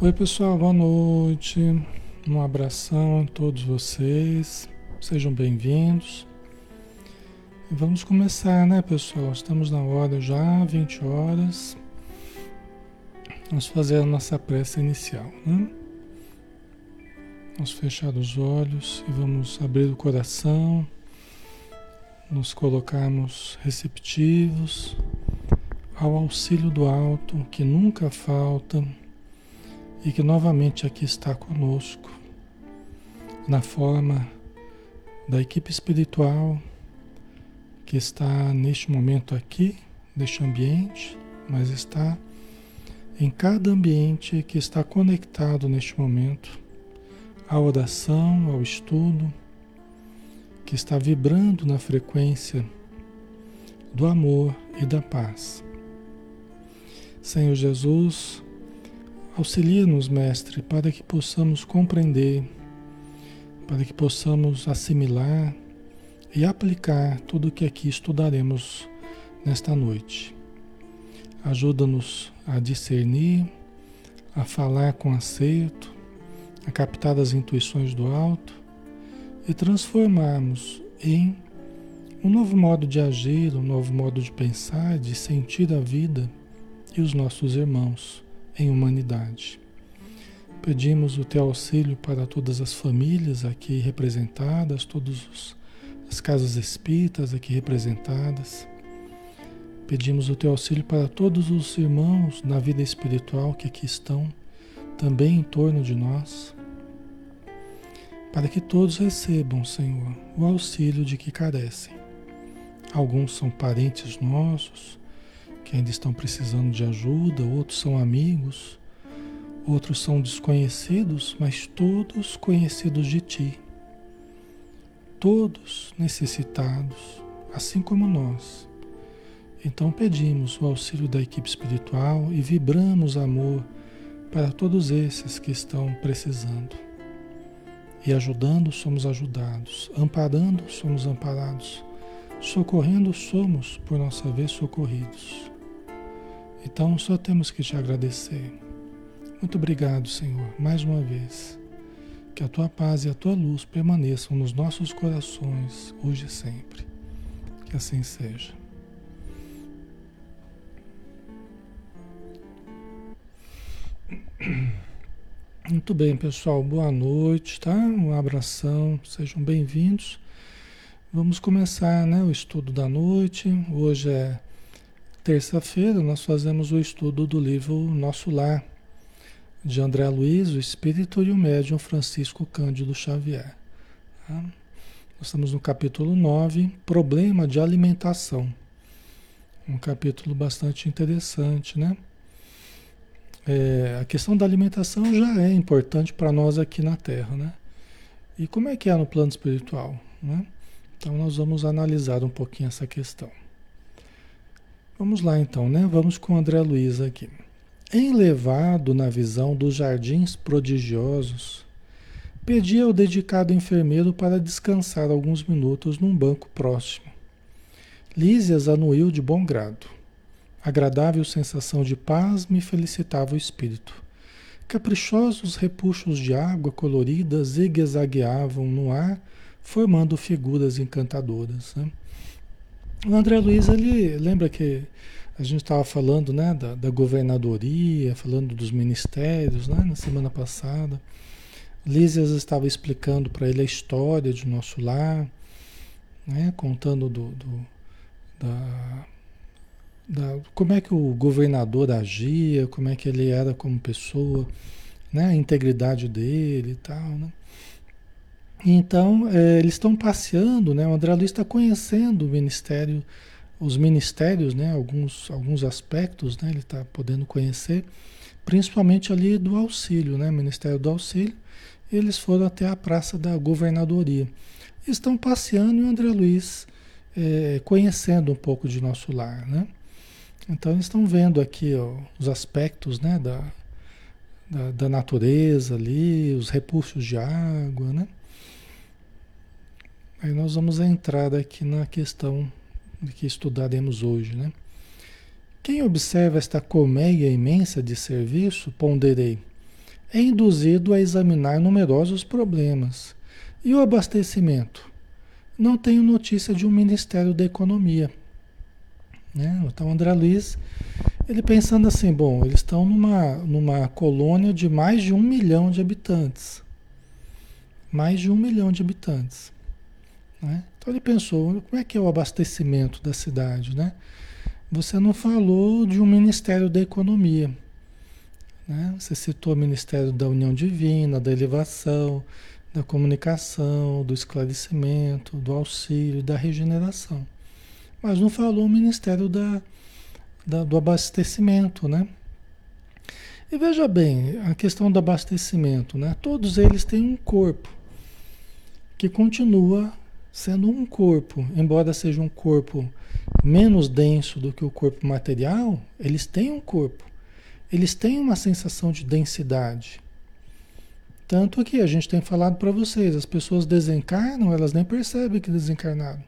Oi, pessoal, boa noite. Um abração a todos vocês. Sejam bem-vindos. Vamos começar, né, pessoal? Estamos na hora já, 20 horas. Vamos fazer a nossa prece inicial, né? Vamos fechar os olhos e vamos abrir o coração, nos colocarmos receptivos ao auxílio do alto que nunca falta e que novamente aqui está conosco, na forma da equipe espiritual que está neste momento aqui, neste ambiente, mas está em cada ambiente que está conectado neste momento à oração, ao estudo, que está vibrando na frequência do amor e da paz. Senhor Jesus, Auxilia-nos, Mestre, para que possamos compreender, para que possamos assimilar e aplicar tudo o que aqui estudaremos nesta noite. Ajuda-nos a discernir, a falar com acerto, a captar as intuições do alto e transformarmos em um novo modo de agir, um novo modo de pensar, de sentir a vida e os nossos irmãos em humanidade. Pedimos o teu auxílio para todas as famílias aqui representadas, todas as casas espíritas aqui representadas. Pedimos o teu auxílio para todos os irmãos na vida espiritual que aqui estão, também em torno de nós, para que todos recebam, Senhor, o auxílio de que carecem. Alguns são parentes nossos, que ainda estão precisando de ajuda, outros são amigos, outros são desconhecidos, mas todos conhecidos de Ti. Todos necessitados, assim como nós. Então pedimos o auxílio da equipe espiritual e vibramos amor para todos esses que estão precisando. E ajudando, somos ajudados. Amparando, somos amparados. Socorrendo, somos, por nossa vez, socorridos. Então só temos que te agradecer. Muito obrigado, Senhor, mais uma vez. Que a tua paz e a tua luz permaneçam nos nossos corações, hoje e sempre. Que assim seja. Muito bem, pessoal. Boa noite, tá? Um abração, sejam bem-vindos. Vamos começar né, o estudo da noite. Hoje é terça-feira nós fazemos o estudo do livro Nosso Lar, de André Luiz, o Espírito e o Médium Francisco Cândido Xavier. Tá? Nós estamos no capítulo 9, Problema de Alimentação. Um capítulo bastante interessante, né? É, a questão da alimentação já é importante para nós aqui na Terra, né? E como é que é no plano espiritual, né? Então nós vamos analisar um pouquinho essa questão. Vamos lá então, né? Vamos com André Luiz aqui. Enlevado na visão dos jardins prodigiosos, pedi ao dedicado enfermeiro para descansar alguns minutos num banco próximo. Lísias anuiu de bom grado. Agradável sensação de paz me felicitava o espírito. Caprichosos repuxos de água colorida zigue-zagueavam no ar, formando figuras encantadoras. Né? O André Luiz, ele lembra que a gente estava falando né, da, da, governadoria, falando dos ministérios né, na semana passada. Lísias estava explicando para ele a história de nosso lar, né, contando do, do da, da, como é que o governador agia, como é que ele era como pessoa, né, a integridade dele e tal. Né? Então, é, eles estão passeando, né? O André Luiz está conhecendo o ministério, os ministérios, né? Alguns, alguns aspectos, né? Ele está podendo conhecer, principalmente ali do auxílio, né? Ministério do Auxílio. Eles foram até a Praça da Governadoria. Estão passeando e o André Luiz é, conhecendo um pouco de nosso lar, né? Então, eles estão vendo aqui ó, os aspectos, né? Da, da, da natureza ali, os recursos de água, né? Aí nós vamos entrar aqui na questão que estudaremos hoje, né? Quem observa esta colmeia imensa de serviço, ponderei, é induzido a examinar numerosos problemas. E o abastecimento? Não tenho notícia de um Ministério da Economia. Né? Então, André Luiz, ele pensando assim, bom, eles estão numa, numa colônia de mais de um milhão de habitantes. Mais de um milhão de habitantes. Né? Então ele pensou, como é que é o abastecimento da cidade, né? Você não falou de um Ministério da Economia. Né? Você citou o Ministério da União Divina, da Elevação, da Comunicação, do Esclarecimento, do Auxílio, da Regeneração. Mas não falou o Ministério da, da, do Abastecimento, né? E veja bem, a questão do abastecimento, né? Todos eles têm um corpo que continua sendo um corpo, embora seja um corpo menos denso do que o corpo material, eles têm um corpo. Eles têm uma sensação de densidade. Tanto que a gente tem falado para vocês, as pessoas desencarnam, elas nem percebem que desencarnaram.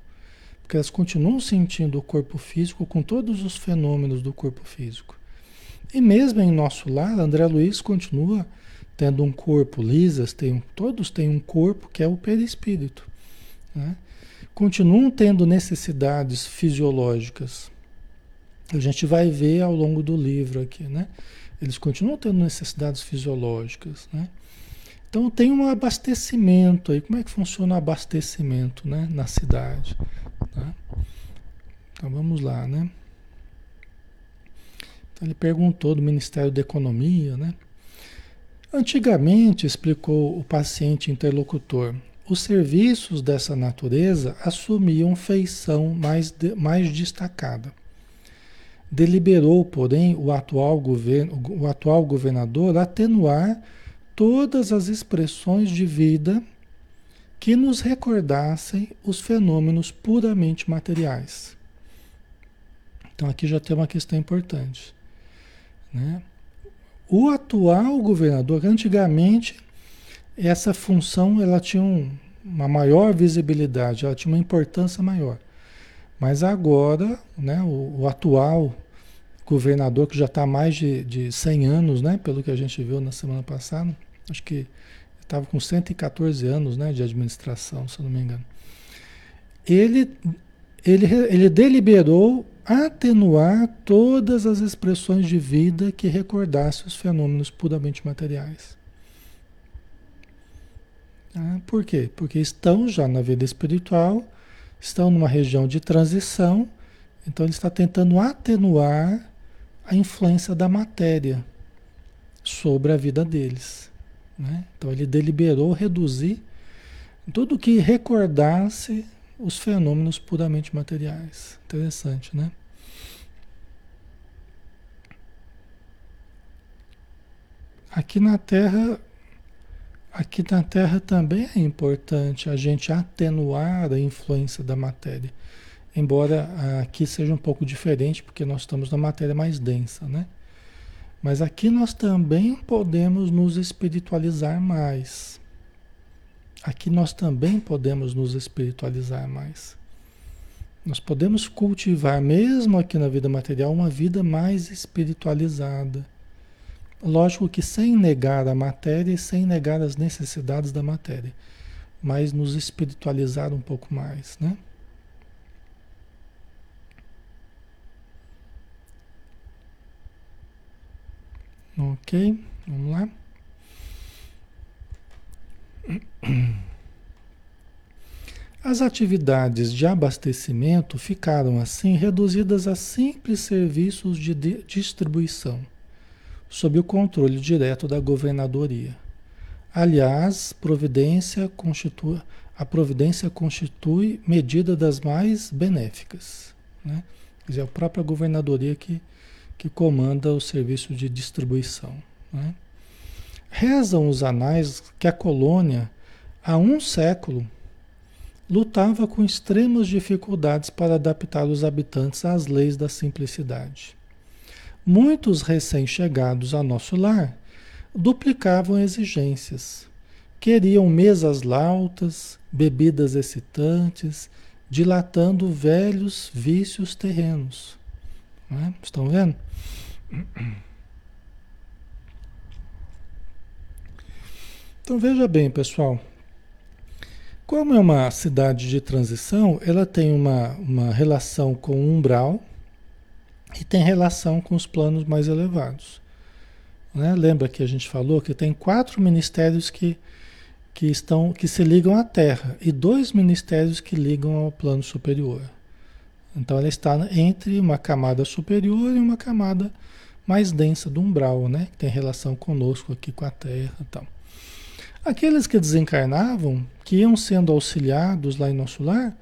Porque elas continuam sentindo o corpo físico com todos os fenômenos do corpo físico. E mesmo em nosso lar, André Luiz continua tendo um corpo, Lisas, tem, todos têm um corpo que é o perispírito. Né? continuam tendo necessidades fisiológicas. A gente vai ver ao longo do livro aqui, né? Eles continuam tendo necessidades fisiológicas, né? Então tem um abastecimento aí. Como é que funciona o abastecimento, né, na cidade? Tá? Então vamos lá, né? Então, ele perguntou do Ministério da Economia, né? Antigamente, explicou o paciente interlocutor, os serviços dessa natureza assumiam feição mais, de, mais destacada. Deliberou, porém, o atual, governo, o atual governador atenuar todas as expressões de vida que nos recordassem os fenômenos puramente materiais. Então aqui já tem uma questão importante. Né? O atual governador, antigamente, essa função ela tinha um, uma maior visibilidade, ela tinha uma importância maior. Mas agora, né, o, o atual governador, que já está há mais de, de 100 anos, né, pelo que a gente viu na semana passada, acho que estava com 114 anos né, de administração, se não me engano. Ele, ele, ele deliberou atenuar todas as expressões de vida que recordassem os fenômenos puramente materiais. Ah, por quê? Porque estão já na vida espiritual, estão numa região de transição, então ele está tentando atenuar a influência da matéria sobre a vida deles. Né? Então ele deliberou reduzir tudo que recordasse os fenômenos puramente materiais. Interessante, né? Aqui na Terra Aqui na Terra também é importante a gente atenuar a influência da matéria. Embora aqui seja um pouco diferente, porque nós estamos na matéria mais densa, né? Mas aqui nós também podemos nos espiritualizar mais. Aqui nós também podemos nos espiritualizar mais. Nós podemos cultivar, mesmo aqui na vida material, uma vida mais espiritualizada Lógico que sem negar a matéria e sem negar as necessidades da matéria, mas nos espiritualizar um pouco mais, né? Ok, vamos lá. As atividades de abastecimento ficaram assim reduzidas a simples serviços de distribuição sob o controle direto da governadoria. Aliás, providência constitui, a providência constitui medida das mais benéficas. Né? Quer dizer, a própria governadoria que, que comanda o serviço de distribuição. Né? Rezam os anais que a colônia, há um século, lutava com extremas dificuldades para adaptar os habitantes às leis da simplicidade. Muitos recém-chegados a nosso lar duplicavam exigências. Queriam mesas lautas, bebidas excitantes, dilatando velhos vícios terrenos. É? Estão vendo? Então veja bem, pessoal. Como é uma cidade de transição, ela tem uma, uma relação com o umbral e tem relação com os planos mais elevados. Né? Lembra que a gente falou que tem quatro ministérios que, que, estão, que se ligam à Terra e dois ministérios que ligam ao plano superior. Então ela está entre uma camada superior e uma camada mais densa do umbral, né? Que tem relação conosco aqui com a Terra e tal. Aqueles que desencarnavam, que iam sendo auxiliados lá em nosso lar,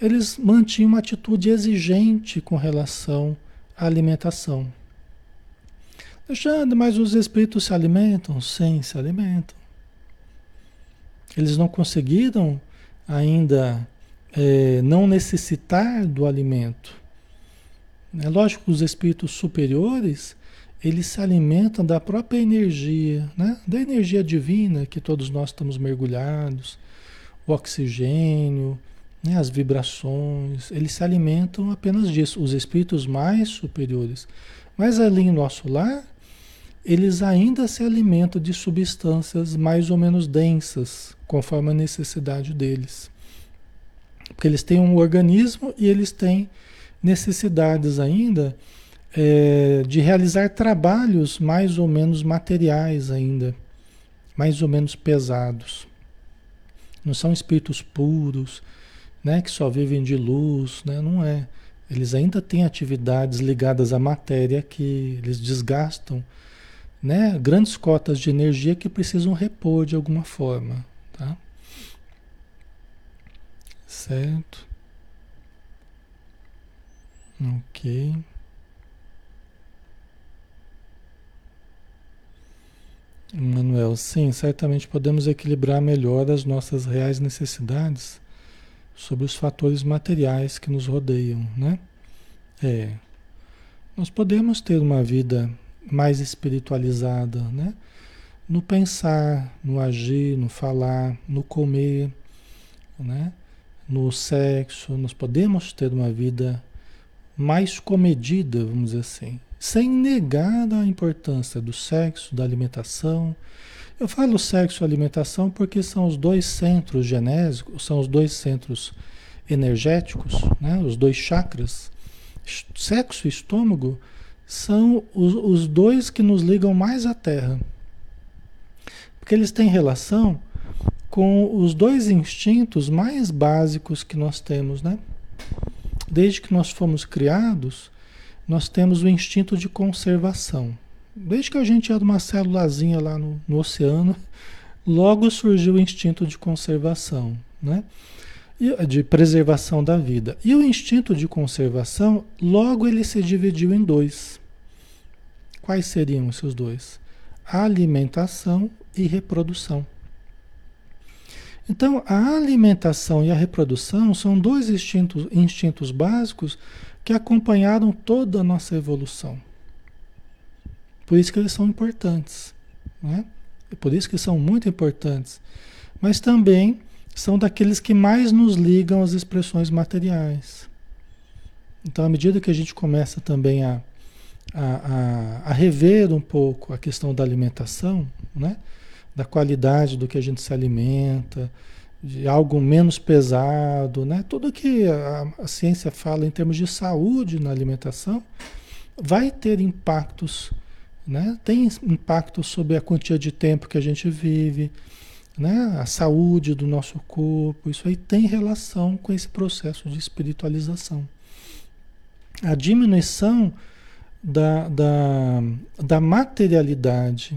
eles mantinham uma atitude exigente com relação alimentação. Alexandre, mas os espíritos se alimentam? Sim, se alimentam. Eles não conseguiram ainda é, não necessitar do alimento. É lógico que os espíritos superiores, eles se alimentam da própria energia, né? da energia divina que todos nós estamos mergulhados, o oxigênio, né? as vibrações, eles se alimentam apenas disso, os espíritos mais superiores. Mas ali em nosso lar, eles ainda se alimentam de substâncias mais ou menos densas, conforme a necessidade deles. Porque eles têm um organismo e eles têm necessidades ainda é, de realizar trabalhos mais ou menos materiais ainda, mais ou menos pesados. Não são espíritos puros, né, que só vivem de luz, né? não é. Eles ainda têm atividades ligadas à matéria que eles desgastam, né, grandes cotas de energia que precisam repor de alguma forma, tá? Certo? Ok. Manuel, sim, certamente podemos equilibrar melhor as nossas reais necessidades sobre os fatores materiais que nos rodeiam, né? É. Nós podemos ter uma vida mais espiritualizada, né? No pensar, no agir, no falar, no comer, né? No sexo, nós podemos ter uma vida mais comedida, vamos dizer assim, sem negar a importância do sexo, da alimentação. Eu falo sexo e alimentação porque são os dois centros genésicos, são os dois centros energéticos, né? os dois chakras. Sexo e estômago são os, os dois que nos ligam mais à Terra. Porque eles têm relação com os dois instintos mais básicos que nós temos, né? Desde que nós fomos criados, nós temos o instinto de conservação. Desde que a gente era uma célulazinha lá no, no oceano, logo surgiu o instinto de conservação, né? de preservação da vida. E o instinto de conservação, logo ele se dividiu em dois. Quais seriam esses dois? Alimentação e reprodução. Então, a alimentação e a reprodução são dois instintos, instintos básicos que acompanharam toda a nossa evolução. Por isso que eles são importantes. Né? Por isso que são muito importantes. Mas também são daqueles que mais nos ligam às expressões materiais. Então, à medida que a gente começa também a, a, a, a rever um pouco a questão da alimentação, né? da qualidade do que a gente se alimenta, de algo menos pesado, né? Tudo que a, a, ciência fala em termos de saúde na alimentação vai ter impactos, né? Tem impacto sobre a quantia de tempo que a gente vive, né? A saúde do nosso corpo, isso aí tem relação com esse processo de espiritualização. A diminuição da, da, da materialidade,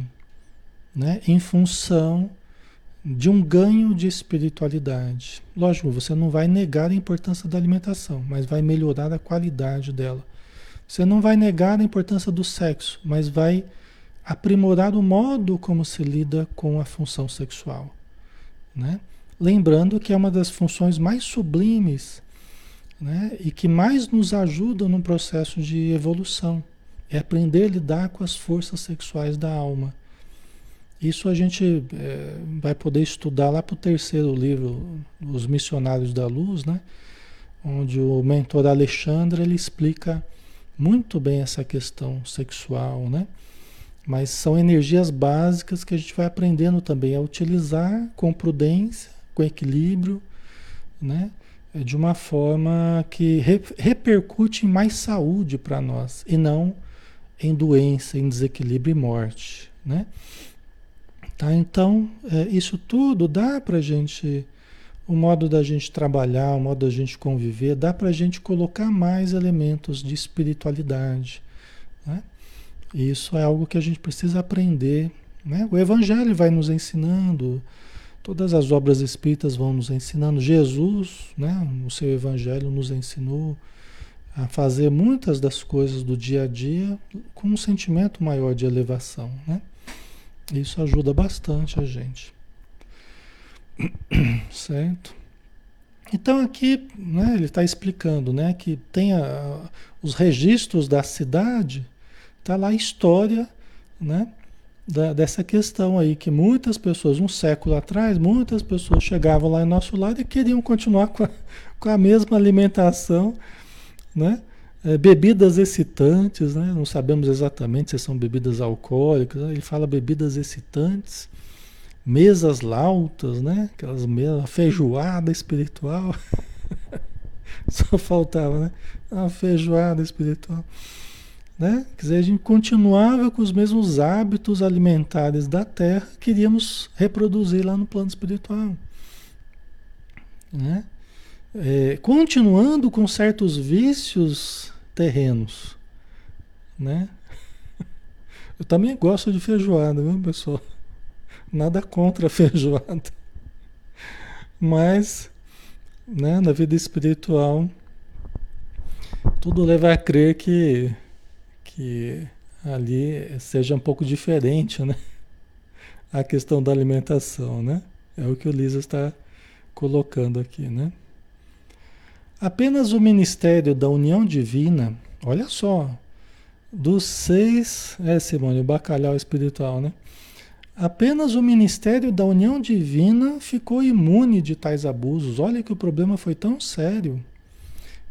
né? Em função de um ganho de espiritualidade. Lógico, você não vai negar a importância da alimentação, mas vai melhorar a qualidade dela. Você não vai negar a importância do sexo, mas vai aprimorar o modo como se lida com a função sexual. Né? Lembrando que é uma das funções mais sublimes né? e que mais nos ajuda no processo de evolução. É aprender a lidar com as forças sexuais da alma. Isso a gente é, vai poder estudar lá para o terceiro livro, Os Missionários da Luz, né? onde o mentor Alexandre ele explica muito bem essa questão sexual, né? Mas são energias básicas que a gente vai aprendendo também a utilizar com prudência, com equilíbrio, né? É de uma forma que re repercute em mais saúde para nós e não em doença, em desequilíbrio e morte, né? Tá? Então, é, isso tudo dá para a gente, o modo da gente trabalhar, o modo da gente conviver, dá para a gente colocar mais elementos de espiritualidade. Né? Isso é algo que a gente precisa aprender. Né? O Evangelho vai nos ensinando, todas as obras espíritas vão nos ensinando. Jesus, né, no seu Evangelho, nos ensinou a fazer muitas das coisas do dia a dia com um sentimento maior de elevação. Né? Isso ajuda bastante a gente. Certo? Então aqui né, ele está explicando né, que tem a, os registros da cidade, está lá a história né, da, dessa questão aí, que muitas pessoas, um século atrás, muitas pessoas chegavam lá em nosso lado e queriam continuar com a, com a mesma alimentação, né? É, bebidas excitantes, né? não sabemos exatamente se são bebidas alcoólicas, né? ele fala bebidas excitantes, mesas lautas, né? aquelas mesas, feijoada espiritual, só faltava, né? A feijoada espiritual. Né? Quer dizer, a gente continuava com os mesmos hábitos alimentares da terra, queríamos reproduzir lá no plano espiritual. Né? É, continuando com certos vícios terrenos, né? Eu também gosto de feijoada, viu, pessoal? Nada contra a feijoada. Mas, né, na vida espiritual, tudo leva a crer que, que ali seja um pouco diferente, né? A questão da alimentação, né? É o que o Lisa está colocando aqui, né? Apenas o ministério da união divina, olha só, dos seis, é Simone, o bacalhau espiritual, né? Apenas o ministério da união divina ficou imune de tais abusos. Olha que o problema foi tão sério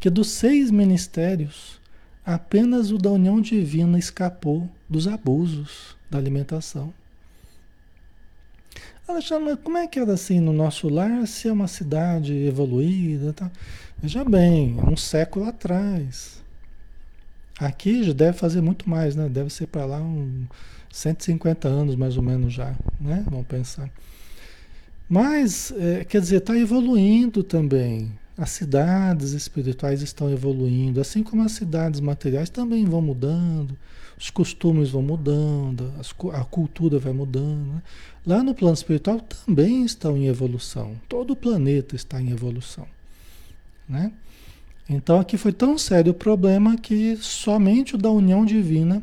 que dos seis ministérios, apenas o da união divina escapou dos abusos da alimentação. Alexandre, mas como é que era assim no nosso lar se é uma cidade evoluída? Tá? Veja bem, um século atrás. Aqui já deve fazer muito mais, né? Deve ser para lá uns 150 anos mais ou menos já, né? Vamos pensar. Mas, é, quer dizer, está evoluindo também. As cidades espirituais estão evoluindo, assim como as cidades materiais também vão mudando, os costumes vão mudando, a cultura vai mudando. Né? Lá no plano espiritual também estão em evolução. Todo o planeta está em evolução. Né? Então aqui foi tão sério o problema que somente o da união divina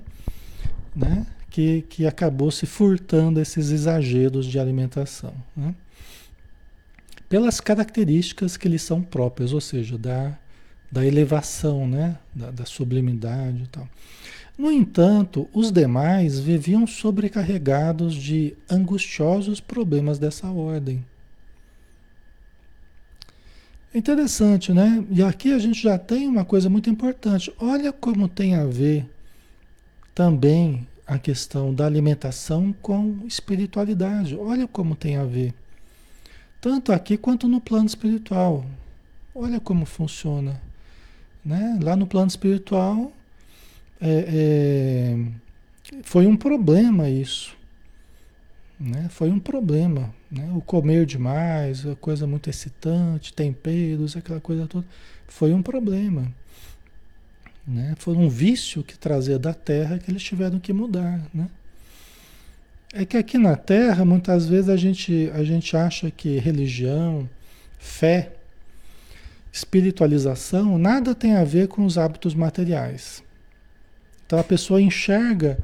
né, que, que acabou se furtando esses exageros de alimentação. Né? Pelas características que lhes são próprias, ou seja, da, da elevação, né, da, da sublimidade e tal. No entanto, os demais viviam sobrecarregados de angustiosos problemas dessa ordem. Interessante, né? E aqui a gente já tem uma coisa muito importante. Olha como tem a ver também a questão da alimentação com espiritualidade. Olha como tem a ver. Tanto aqui quanto no plano espiritual. Olha como funciona. Né? Lá no plano espiritual é, é, foi um problema isso. Né? Foi um problema. Né? O comer demais, a coisa muito excitante, temperos, aquela coisa toda. Foi um problema. Né? Foi um vício que trazia da terra que eles tiveram que mudar. Né? É que aqui na Terra, muitas vezes a gente, a gente acha que religião, fé, espiritualização, nada tem a ver com os hábitos materiais. Então a pessoa enxerga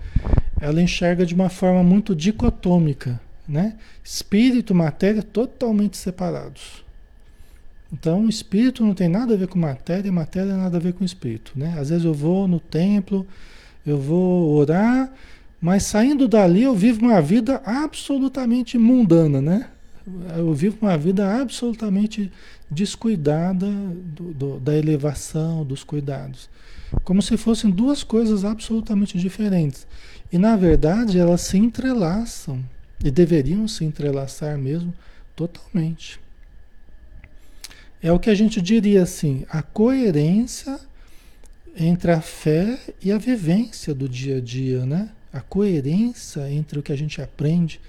ela enxerga de uma forma muito dicotômica, né? Espírito e matéria totalmente separados. Então, o espírito não tem nada a ver com matéria, e matéria nada a ver com espírito, né? Às vezes eu vou no templo, eu vou orar, mas saindo dali eu vivo uma vida absolutamente mundana, né? Eu vivo uma vida absolutamente descuidada do, do, da elevação, dos cuidados. como se fossem duas coisas absolutamente diferentes. E na verdade elas se entrelaçam e deveriam se entrelaçar mesmo totalmente. É o que a gente diria assim, a coerência entre a fé e a vivência do dia a dia, né? A coerência entre o que a gente aprende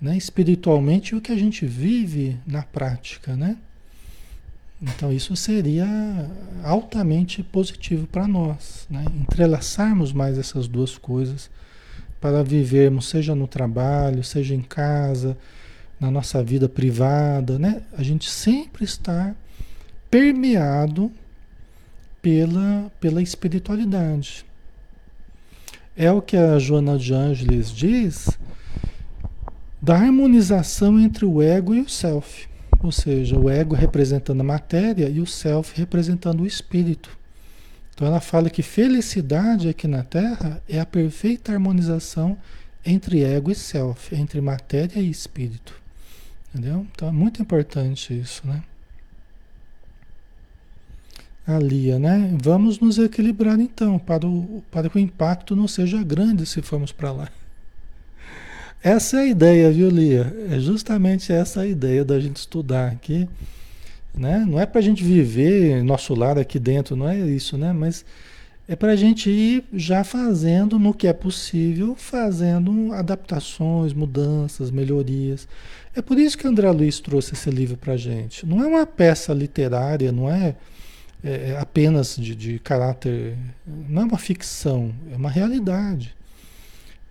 né, espiritualmente e o que a gente vive na prática, né? Então isso seria altamente positivo para nós, né? entrelaçarmos mais essas duas coisas para vivermos, seja no trabalho, seja em casa, na nossa vida privada, né? A gente sempre está permeado pela, pela espiritualidade. É o que a Joana de Ângeles diz da harmonização entre o ego e o self. Ou seja, o ego representando a matéria e o self representando o espírito. Então ela fala que felicidade aqui na Terra é a perfeita harmonização entre ego e self, entre matéria e espírito. Entendeu? Então é muito importante isso, né? A Lia, né? Vamos nos equilibrar então, para, o, para que o impacto não seja grande se formos para lá. Essa é a ideia, viu, Lia? É justamente essa a ideia da gente estudar aqui. Né? Não é para a gente viver nosso lar aqui dentro, não é isso, né? Mas é para a gente ir já fazendo no que é possível, fazendo adaptações, mudanças, melhorias. É por isso que André Luiz trouxe esse livro para a gente. Não é uma peça literária, não é, é, é apenas de, de caráter. Não é uma ficção, é uma realidade.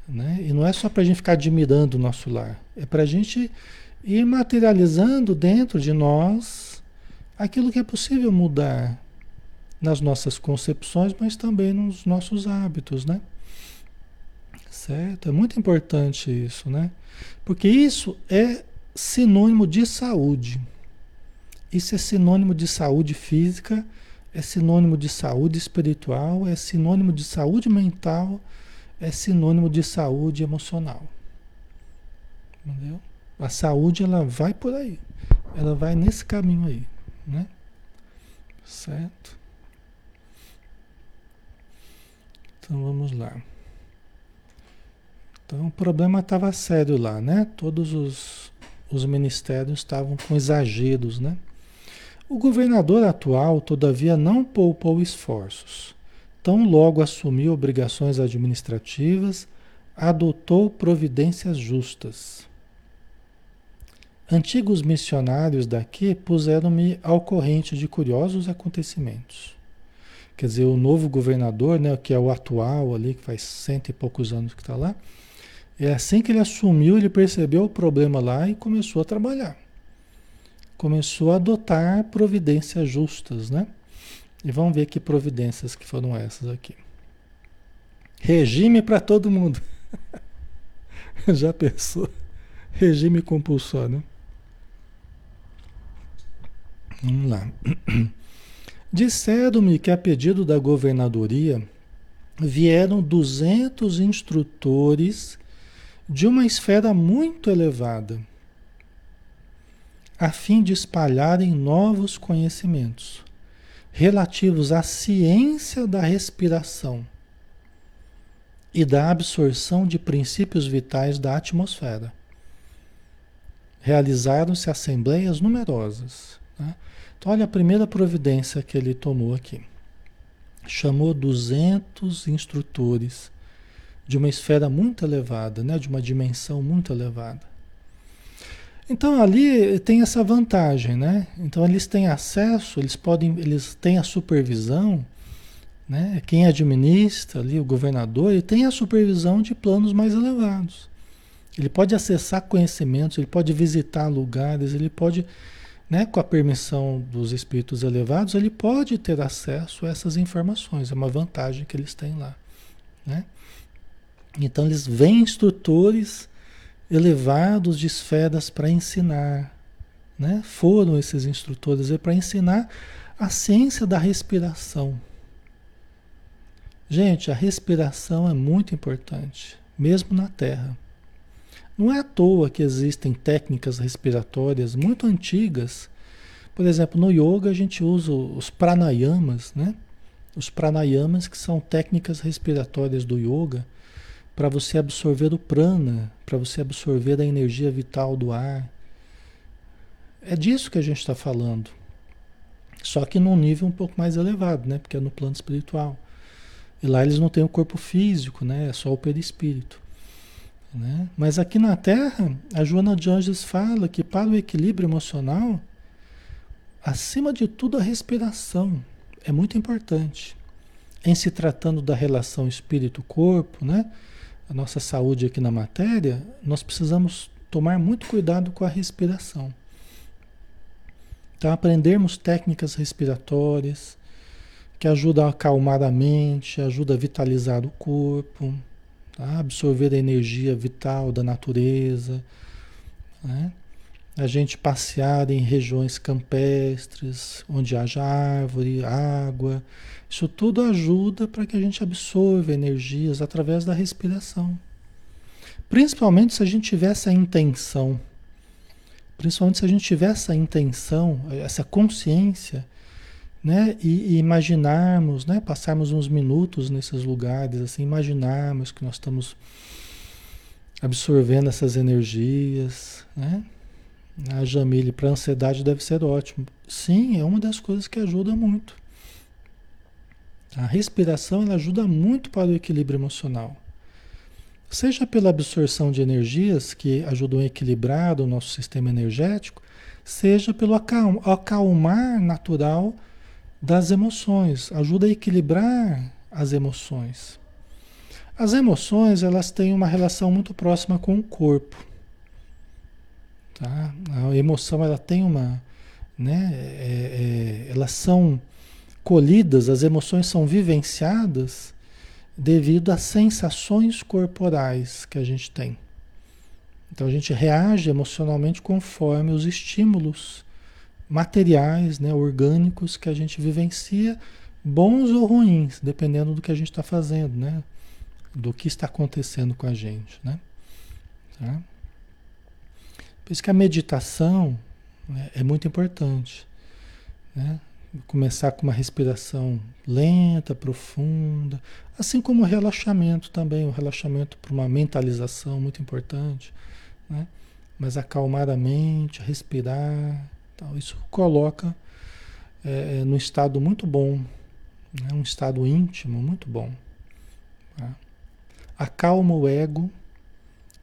Né? E não é só para a gente ficar admirando o nosso lar, é para a gente ir materializando dentro de nós aquilo que é possível mudar nas nossas concepções, mas também nos nossos hábitos, né? Certo? É muito importante isso, né? Porque isso é sinônimo de saúde. Isso é sinônimo de saúde física, é sinônimo de saúde espiritual, é sinônimo de saúde mental é sinônimo de saúde emocional. Entendeu? A saúde ela vai por aí. Ela vai nesse caminho aí, né? Certo? Então vamos lá. Então o problema estava sério lá, né? Todos os, os ministérios estavam com exageros, né? O governador atual, todavia, não poupou esforços Tão logo assumiu obrigações administrativas, adotou providências justas. Antigos missionários daqui puseram-me ao corrente de curiosos acontecimentos. Quer dizer, o novo governador, né, que é o atual ali, que faz cento e poucos anos que está lá, é assim que ele assumiu, ele percebeu o problema lá e começou a trabalhar. Começou a adotar providências justas, né? E vamos ver que providências que foram essas aqui. Regime para todo mundo. Já pensou? Regime compulsório. Vamos lá. Disseram-me que a pedido da governadoria vieram 200 instrutores de uma esfera muito elevada, a fim de espalharem novos conhecimentos relativos à ciência da respiração e da absorção de princípios vitais da atmosfera. Realizaram-se assembleias numerosas. Né? Olha a primeira providência que ele tomou aqui. Chamou 200 instrutores de uma esfera muito elevada, né? de uma dimensão muito elevada então ali tem essa vantagem, né? Então eles têm acesso, eles podem, eles têm a supervisão, né? Quem administra ali, o governador, ele tem a supervisão de planos mais elevados. Ele pode acessar conhecimentos, ele pode visitar lugares, ele pode, né, com a permissão dos espíritos elevados, ele pode ter acesso a essas informações. É uma vantagem que eles têm lá, né? Então eles vêm instrutores elevados de esferas para ensinar. Né? Foram esses instrutores para ensinar a ciência da respiração. Gente, a respiração é muito importante, mesmo na Terra. Não é à toa que existem técnicas respiratórias muito antigas. Por exemplo, no yoga a gente usa os pranayamas, né? Os pranayamas, que são técnicas respiratórias do yoga, para você absorver o prana, para você absorver a energia vital do ar. É disso que a gente está falando. Só que num nível um pouco mais elevado, né? Porque é no plano espiritual. E lá eles não têm o corpo físico, né? É só o perispírito. Né? Mas aqui na Terra, a Joana de Anjos fala que para o equilíbrio emocional, acima de tudo a respiração é muito importante. Em se tratando da relação espírito-corpo, né? a nossa saúde aqui na matéria, nós precisamos tomar muito cuidado com a respiração. Então, aprendermos técnicas respiratórias que ajudam a acalmar a mente, ajudam a vitalizar o corpo, tá? absorver a energia vital da natureza, né? a gente passear em regiões campestres, onde haja árvore, água, isso tudo ajuda para que a gente absorva energias através da respiração. Principalmente se a gente tiver essa intenção, principalmente se a gente tiver essa intenção, essa consciência, né? E, e imaginarmos, né? Passarmos uns minutos nesses lugares, assim, imaginarmos que nós estamos absorvendo essas energias, né? A Jamile, para ansiedade deve ser ótimo. Sim, é uma das coisas que ajuda muito. A respiração ela ajuda muito para o equilíbrio emocional. Seja pela absorção de energias que ajudam a equilibrar o nosso sistema energético, seja pelo acalmar natural das emoções, ajuda a equilibrar as emoções. As emoções elas têm uma relação muito próxima com o corpo. Tá? A emoção ela tem uma, né? É, é, elas são colhidas, as emoções são vivenciadas devido às sensações corporais que a gente tem. Então a gente reage emocionalmente conforme os estímulos materiais, né, orgânicos que a gente vivencia, bons ou ruins, dependendo do que a gente está fazendo, né, do que está acontecendo com a gente, né. Tá? Por isso que a meditação né, é muito importante, né? Começar com uma respiração lenta, profunda, assim como o relaxamento também, o relaxamento para uma mentalização muito importante, né? Mas acalmar a mente, respirar, isso coloca é, no estado muito bom, né? um estado íntimo muito bom. Tá? Acalma o ego,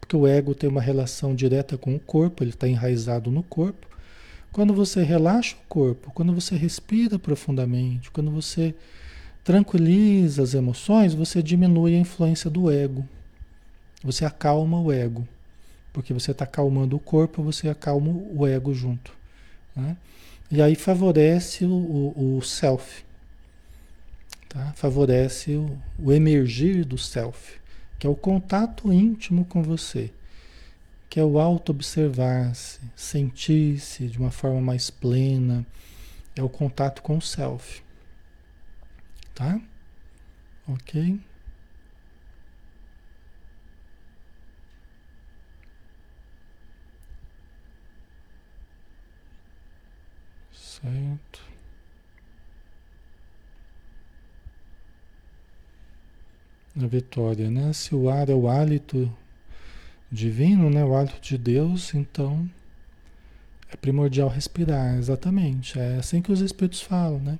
porque o ego tem uma relação direta com o corpo, ele está enraizado no corpo. Quando você relaxa o corpo, quando você respira profundamente, quando você tranquiliza as emoções, você diminui a influência do ego. Você acalma o ego. Porque você está acalmando o corpo, você acalma o ego junto. Né? E aí favorece o, o, o self. Tá? Favorece o, o emergir do self, que é o contato íntimo com você que é o auto-observar-se, sentir-se de uma forma mais plena, é o contato com o self. Tá? Ok? Certo. A vitória, né? Se o ar é o hálito divino, né? O hálito de Deus, então é primordial respirar, exatamente. É assim que os espíritos falam, né?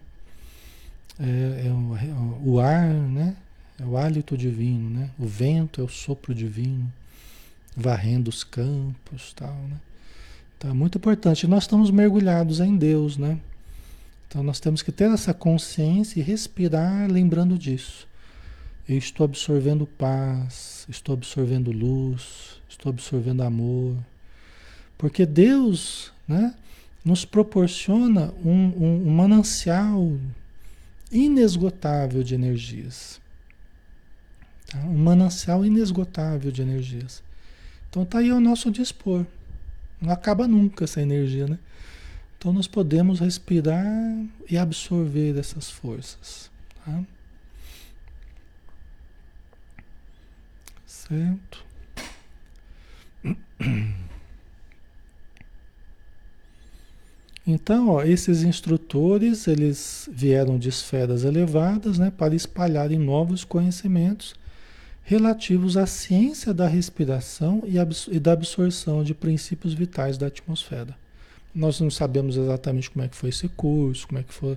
É, é o, é o, ar, né? É o hálito divino, né? O vento é o sopro divino, varrendo os campos, tal, né? É muito importante. Nós estamos mergulhados em Deus, né? Então nós temos que ter essa consciência e respirar lembrando disso. Eu estou absorvendo paz, estou absorvendo luz, estou absorvendo amor. Porque Deus né, nos proporciona um, um, um manancial inesgotável de energias. Tá? Um manancial inesgotável de energias. Então está aí ao nosso dispor. Não acaba nunca essa energia, né? Então nós podemos respirar e absorver essas forças. Tá? Certo? Então, ó, esses instrutores, eles vieram de esferas elevadas, né, para espalharem novos conhecimentos relativos à ciência da respiração e, e da absorção de princípios vitais da atmosfera. Nós não sabemos exatamente como é que foi esse curso, como é que foi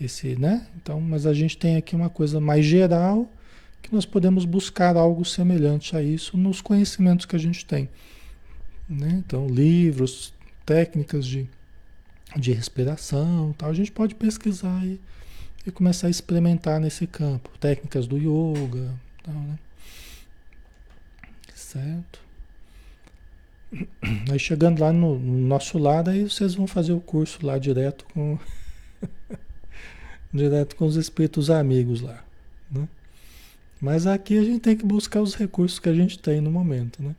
esse, né? Então, mas a gente tem aqui uma coisa mais geral que nós podemos buscar algo semelhante a isso nos conhecimentos que a gente tem. Né? Então, livros, técnicas de, de respiração, tal, a gente pode pesquisar e, e começar a experimentar nesse campo. Técnicas do yoga, tal, né? Certo? Aí chegando lá no, no, nosso lado, aí vocês vão fazer o curso lá direto com direto com os espíritos amigos lá, né? Mas aqui a gente tem que buscar os recursos que a gente tem no momento, né?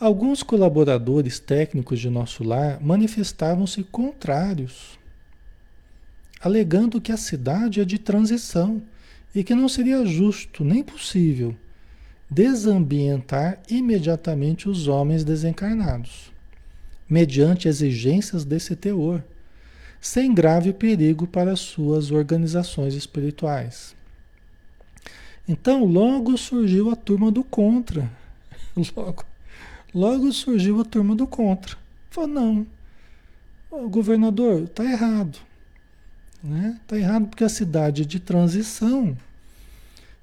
Alguns colaboradores técnicos de nosso lar manifestavam-se contrários, alegando que a cidade é de transição e que não seria justo nem possível desambientar imediatamente os homens desencarnados, mediante exigências desse teor, sem grave perigo para suas organizações espirituais. Então, logo surgiu a turma do contra. Logo, logo surgiu a turma do contra. Falou, não, o governador está errado. Né? Tá errado porque a cidade de transição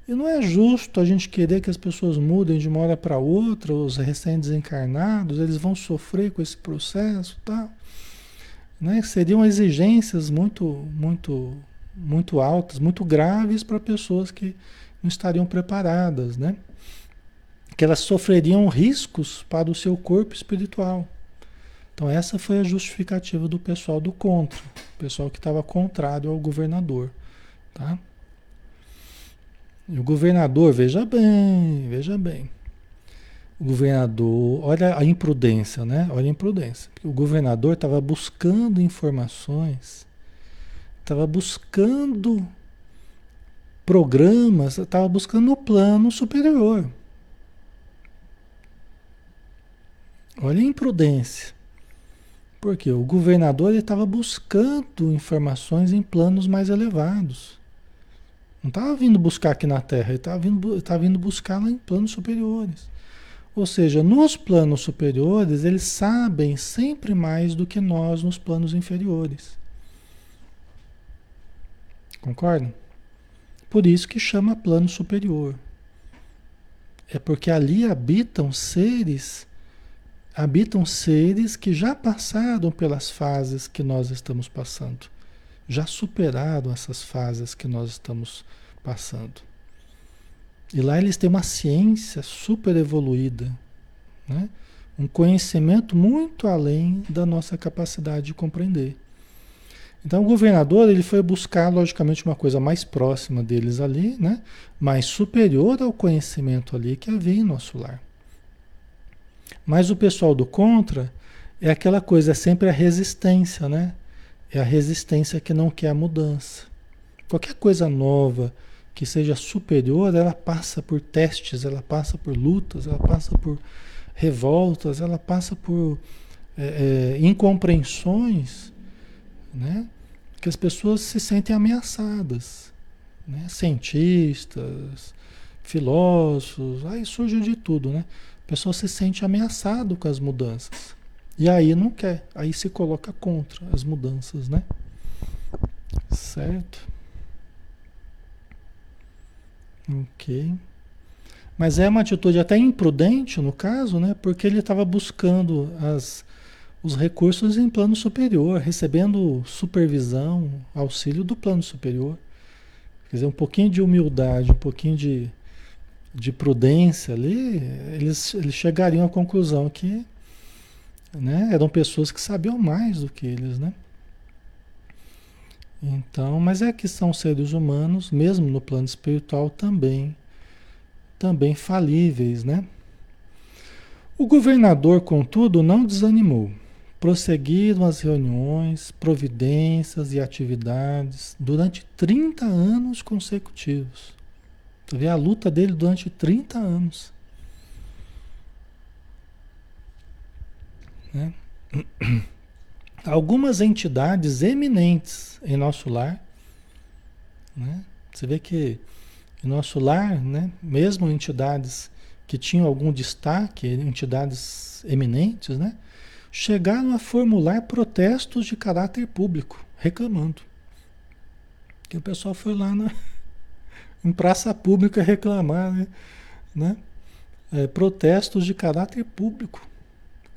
e não é justo a gente querer que as pessoas mudem de uma hora para outra, os recém-desencarnados, eles vão sofrer com esse processo, tá? Né? Seriam exigências muito, muito, muito altas, muito graves para pessoas que não estariam preparadas, né? Que elas sofreriam riscos para o seu corpo espiritual. Então essa foi a justificativa do pessoal do contra, o pessoal que estava contrário ao governador, tá? O governador, veja bem, veja bem. O governador, olha a imprudência, né? Olha a imprudência. O governador estava buscando informações, estava buscando programas, estava buscando o plano superior. Olha a imprudência. Porque o governador estava buscando informações em planos mais elevados. Não estava vindo buscar aqui na Terra, ele estava vindo, vindo buscar lá em planos superiores. Ou seja, nos planos superiores, eles sabem sempre mais do que nós nos planos inferiores. Concordam? Por isso que chama plano superior. É porque ali habitam seres, habitam seres que já passaram pelas fases que nós estamos passando já superaram essas fases que nós estamos passando. E lá eles têm uma ciência super evoluída, né? um conhecimento muito além da nossa capacidade de compreender. Então o governador ele foi buscar logicamente uma coisa mais próxima deles ali, né? mais superior ao conhecimento ali que havia em nosso lar. Mas o pessoal do contra é aquela coisa, é sempre a resistência, né? É a resistência que não quer a mudança. Qualquer coisa nova que seja superior, ela passa por testes, ela passa por lutas, ela passa por revoltas, ela passa por é, é, incompreensões, né? Que as pessoas se sentem ameaçadas, né? Cientistas, filósofos, aí surge de tudo, né? A pessoa se sente ameaçado com as mudanças. E aí não quer, aí se coloca contra as mudanças, né? Certo? Ok. Mas é uma atitude até imprudente no caso, né? Porque ele estava buscando as, os recursos em plano superior, recebendo supervisão, auxílio do plano superior. Quer dizer, um pouquinho de humildade, um pouquinho de, de prudência ali, eles, eles chegariam à conclusão que né? Eram pessoas que sabiam mais do que eles, né? Então, mas é que são seres humanos, mesmo no plano espiritual também, também falíveis, né? O governador, contudo, não desanimou. Prosseguiram as reuniões, providências e atividades durante 30 anos consecutivos. Tu vê a luta dele durante 30 anos. Né? algumas entidades eminentes em nosso lar. Né? Você vê que em nosso lar, né, mesmo entidades que tinham algum destaque, entidades eminentes, né, chegaram a formular protestos de caráter público, reclamando. Que o pessoal foi lá na, em praça pública reclamar, né? né? É, protestos de caráter público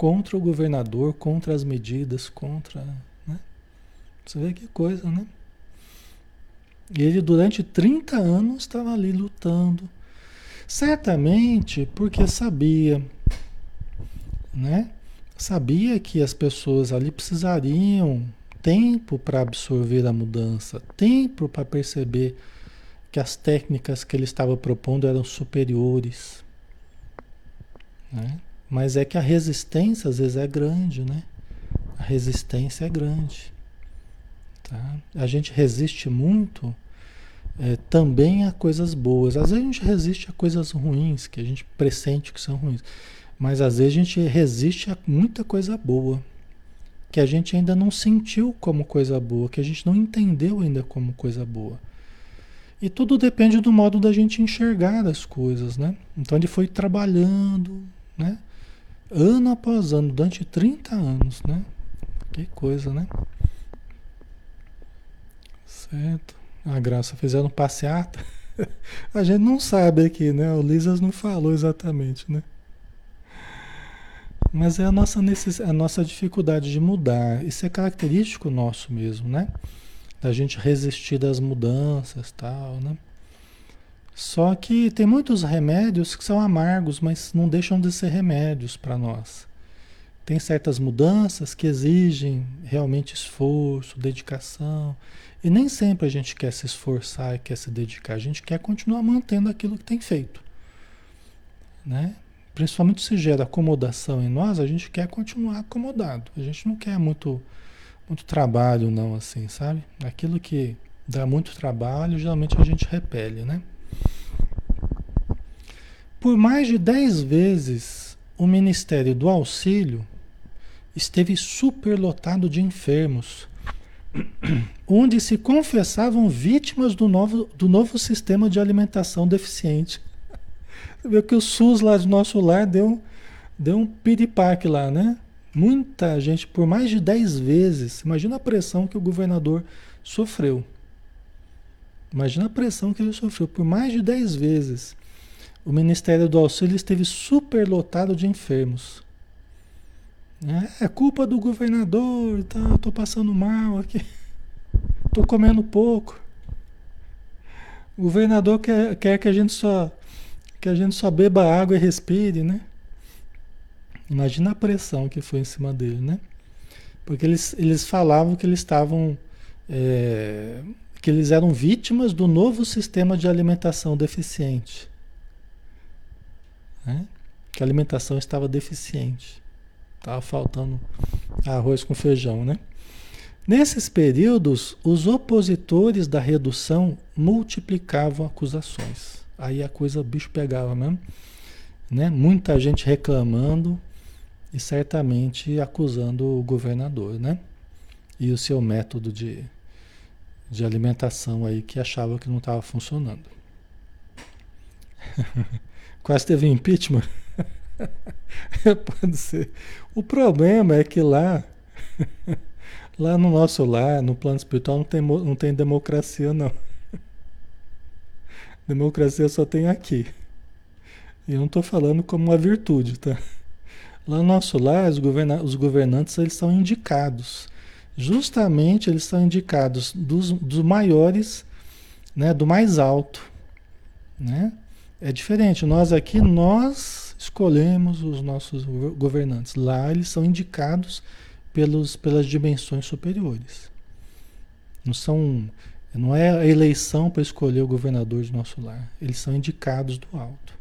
contra o governador, contra as medidas, contra. Né? Você vê que coisa, né? E ele, durante 30 anos, estava ali lutando. Certamente porque sabia, né? Sabia que as pessoas ali precisariam tempo para absorver a mudança, tempo para perceber que as técnicas que ele estava propondo eram superiores. Né? Mas é que a resistência às vezes é grande, né? A resistência é grande. Tá? A gente resiste muito é, também a coisas boas. Às vezes a gente resiste a coisas ruins, que a gente pressente que são ruins. Mas às vezes a gente resiste a muita coisa boa, que a gente ainda não sentiu como coisa boa, que a gente não entendeu ainda como coisa boa. E tudo depende do modo da gente enxergar as coisas, né? Então ele foi trabalhando, né? Ano após ano, durante 30 anos, né? Que coisa, né? Certo. A graça fizeram passeata. A gente não sabe aqui, né? O Lisas não falou exatamente, né? Mas é a nossa, necess... a nossa dificuldade de mudar. Isso é característico nosso mesmo, né? da gente resistir das mudanças tal, né? Só que tem muitos remédios que são amargos, mas não deixam de ser remédios para nós. Tem certas mudanças que exigem realmente esforço, dedicação, e nem sempre a gente quer se esforçar e quer se dedicar, a gente quer continuar mantendo aquilo que tem feito. Né? Principalmente se gera acomodação em nós, a gente quer continuar acomodado. A gente não quer muito muito trabalho não assim, sabe? Aquilo que dá muito trabalho, geralmente a gente repele, né? Por mais de dez vezes o Ministério do Auxílio esteve superlotado de enfermos, onde se confessavam vítimas do novo, do novo sistema de alimentação deficiente. Viu que o SUS lá do nosso lar deu, deu um piripaque lá, né? Muita gente, por mais de 10 vezes, imagina a pressão que o governador sofreu. Imagina a pressão que ele sofreu por mais de 10 vezes. O Ministério do Auxílio esteve superlotado de enfermos. É, é culpa do governador, tá, eu tô passando mal aqui. Tô comendo pouco. O governador quer, quer que a gente só que a gente só beba água e respire, né? Imagina a pressão que foi em cima dele, né? Porque eles, eles falavam que eles estavam. É, que eles eram vítimas do novo sistema de alimentação deficiente. Né? Que a alimentação estava deficiente. Estava faltando arroz com feijão, né? Nesses períodos, os opositores da redução multiplicavam acusações. Aí a coisa, o bicho pegava mesmo. Né? Muita gente reclamando, e certamente acusando o governador, né? E o seu método de, de alimentação aí que achava que não estava funcionando. Quase teve impeachment. Pode ser. O problema é que lá, lá no nosso lar, no plano espiritual, não tem, não tem democracia, não. Democracia só tem aqui. E eu não estou falando como uma virtude, tá? Lá no nosso lar, os, governa os governantes eles são indicados. Justamente eles são indicados dos, dos maiores, né, do mais alto. Né? É diferente. Nós aqui, nós escolhemos os nossos governantes. Lá eles são indicados pelos, pelas dimensões superiores. Não são, não é a eleição para escolher o governador do nosso lar. Eles são indicados do alto.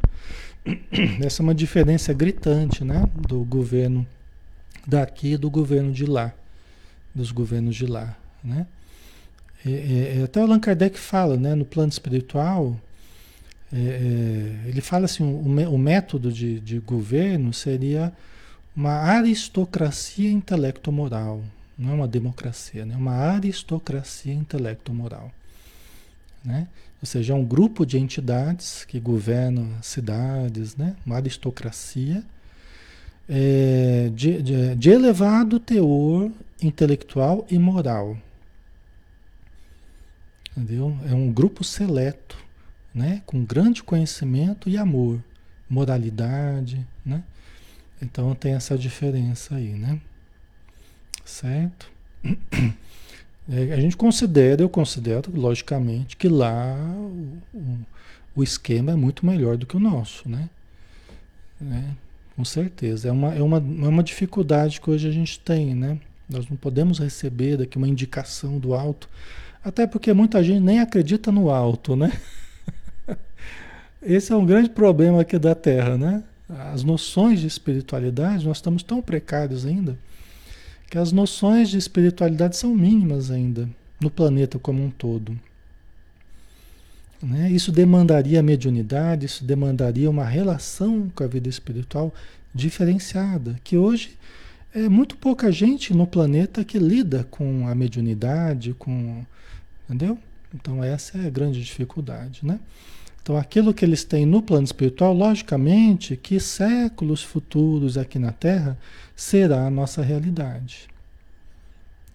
Essa é uma diferença gritante, né? Do governo daqui e do governo de lá, dos governos de lá, né? É, é, é até o Allan Kardec fala, né? No plano espiritual, é, é ele fala assim, o, o método de, de governo seria uma aristocracia intelecto-moral, não é uma democracia, né? uma aristocracia intelecto-moral. Né? Ou seja, é um grupo de entidades que governam as cidades, né? uma aristocracia é, de, de, de elevado teor intelectual e moral. Entendeu? É um grupo seleto, né? com grande conhecimento e amor, moralidade. Né? Então tem essa diferença aí, né? Certo? É, a gente considera, eu considero, logicamente, que lá o, o, esquema é muito melhor do que o nosso, né? né? Com certeza. É uma, é, uma, é uma dificuldade que hoje a gente tem, né? Nós não podemos receber daqui uma indicação do alto, até porque muita gente nem acredita no alto, né? Esse é um grande problema aqui da Terra, né? As noções de espiritualidade, nós estamos tão precários ainda que as noções de espiritualidade são mínimas ainda no planeta como um todo. Né? Isso demandaria mediunidade, isso demandaria uma relação com a vida espiritual diferenciada, que hoje é muito pouca gente no planeta que lida com a mediunidade, com. Entendeu? Então, essa é a grande dificuldade, né? Então, aquilo que eles têm no plano espiritual, logicamente, que séculos futuros aqui na Terra será a nossa realidade.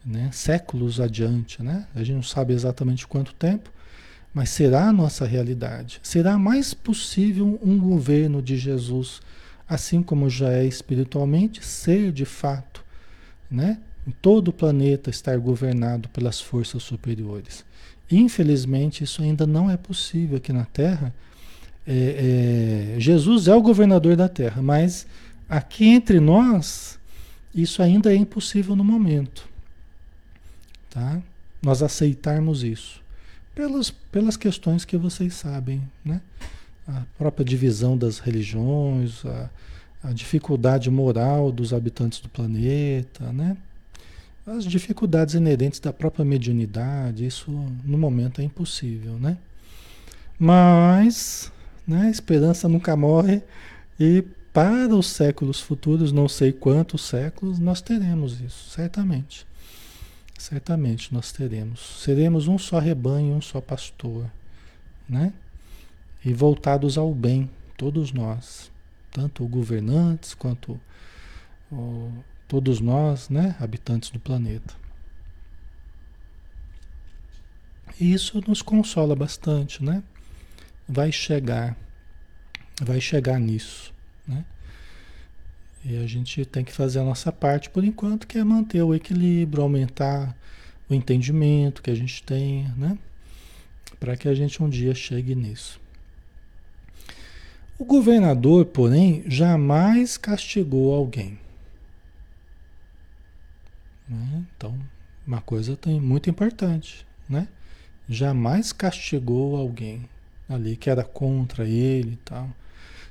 Né? Séculos adiante, né? A gente não sabe exatamente quanto tempo, mas será a nossa realidade. Será mais possível um governo de Jesus, assim como já é espiritualmente, ser de fato, né? Em todo o planeta estar governado pelas forças superiores. Infelizmente, isso ainda não é possível aqui na Terra. É, é, Jesus é o governador da Terra, mas aqui entre nós, isso ainda é impossível no momento. Tá? Nós aceitarmos isso. Pelas, pelas questões que vocês sabem, né? A própria divisão das religiões, a, a dificuldade moral dos habitantes do planeta, né? As dificuldades inerentes da própria mediunidade, isso no momento é impossível, né? Mas, né, a esperança nunca morre e para os séculos futuros, não sei quantos séculos, nós teremos isso, certamente. Certamente nós teremos. Seremos um só rebanho, um só pastor, né? E voltados ao bem, todos nós, tanto governantes quanto todos nós, né, habitantes do planeta. E isso nos consola bastante, né? Vai chegar, vai chegar nisso, né? E a gente tem que fazer a nossa parte por enquanto, que é manter o equilíbrio, aumentar o entendimento que a gente tem, né? Para que a gente um dia chegue nisso. O governador, porém, jamais castigou alguém. Né? Então, uma coisa tem muito importante, né? Jamais castigou alguém ali que era contra ele e tal.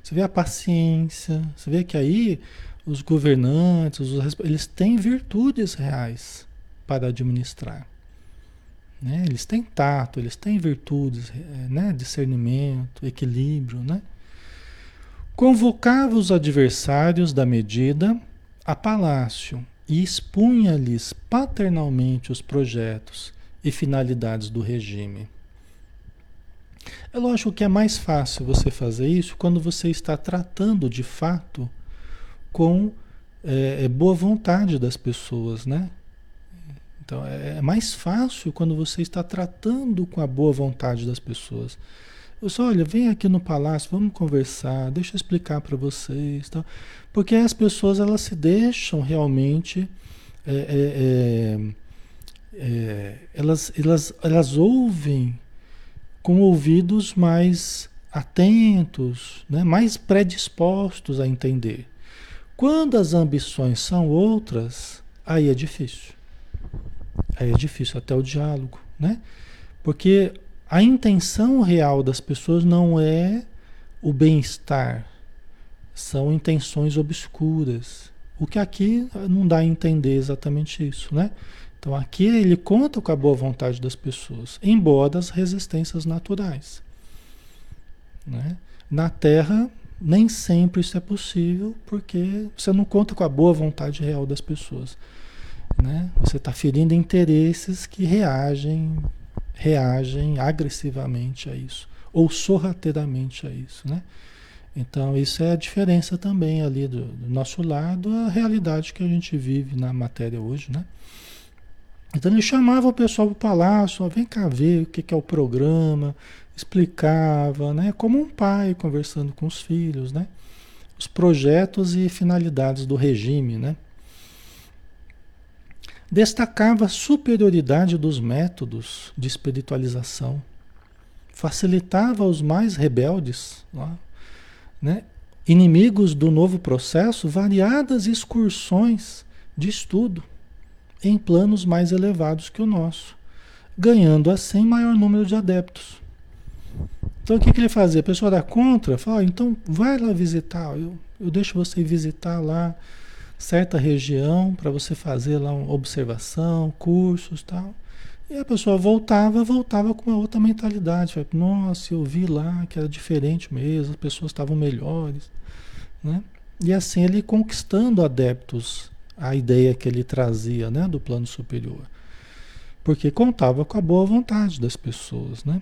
Você vê a paciência, você vê que aí os governantes, os, eles têm virtudes reais para administrar. Né? Eles têm tato, eles têm virtudes, eh, né? discernimento, equilíbrio. Né? Convocava os adversários da medida a palácio e expunha-lhes paternalmente os projetos e finalidades do regime. É lógico que é mais fácil você fazer isso quando você está tratando de fato com é, boa vontade das pessoas, né? Então é, é mais fácil quando você está tratando com a boa vontade das pessoas. Eu só, olha, vem aqui no palácio, vamos conversar, deixa eu explicar para vocês, tal. Porque as pessoas elas se deixam realmente, é, é, é, elas, elas, elas ouvem com ouvidos mais atentos, né, mais predispostos a entender. Quando as ambições são outras, aí é difícil. Aí é difícil até o diálogo, né? Porque a intenção real das pessoas não é o bem-estar, são intenções obscuras. O que aqui não dá a entender exatamente isso, né? Então aqui ele conta com a boa vontade das pessoas, embora as resistências naturais. Né? Na Terra, nem sempre isso é possível, porque você não conta com a boa vontade real das pessoas. Né? Você está ferindo interesses que reagem, reagem agressivamente a isso, ou sorrateiramente a isso. Né? Então, isso é a diferença também ali do, do, nosso lado, a realidade que a gente vive na matéria hoje, né? Então, ele chamava o pessoal para o palácio, ó, vem cá ver o que, que é o programa, explicava, né? Como um pai conversando com os filhos, né? Os projetos e finalidades do regime, né? Destacava a superioridade dos métodos de espiritualização, facilitava aos mais rebeldes, né? inimigos do novo processo, variadas excursões de estudo em planos mais elevados que o nosso, ganhando assim maior número de adeptos. Então o que, que ele fazia? A pessoa da contra fala, então vai lá visitar, eu, eu deixo você visitar lá certa região para você fazer lá uma observação, cursos tal. E a pessoa voltava, voltava com uma outra mentalidade. Nossa, eu vi lá que era diferente mesmo, as pessoas estavam melhores. Né? E assim ele conquistando adeptos a ideia que ele trazia né, do plano superior. Porque contava com a boa vontade das pessoas. Né?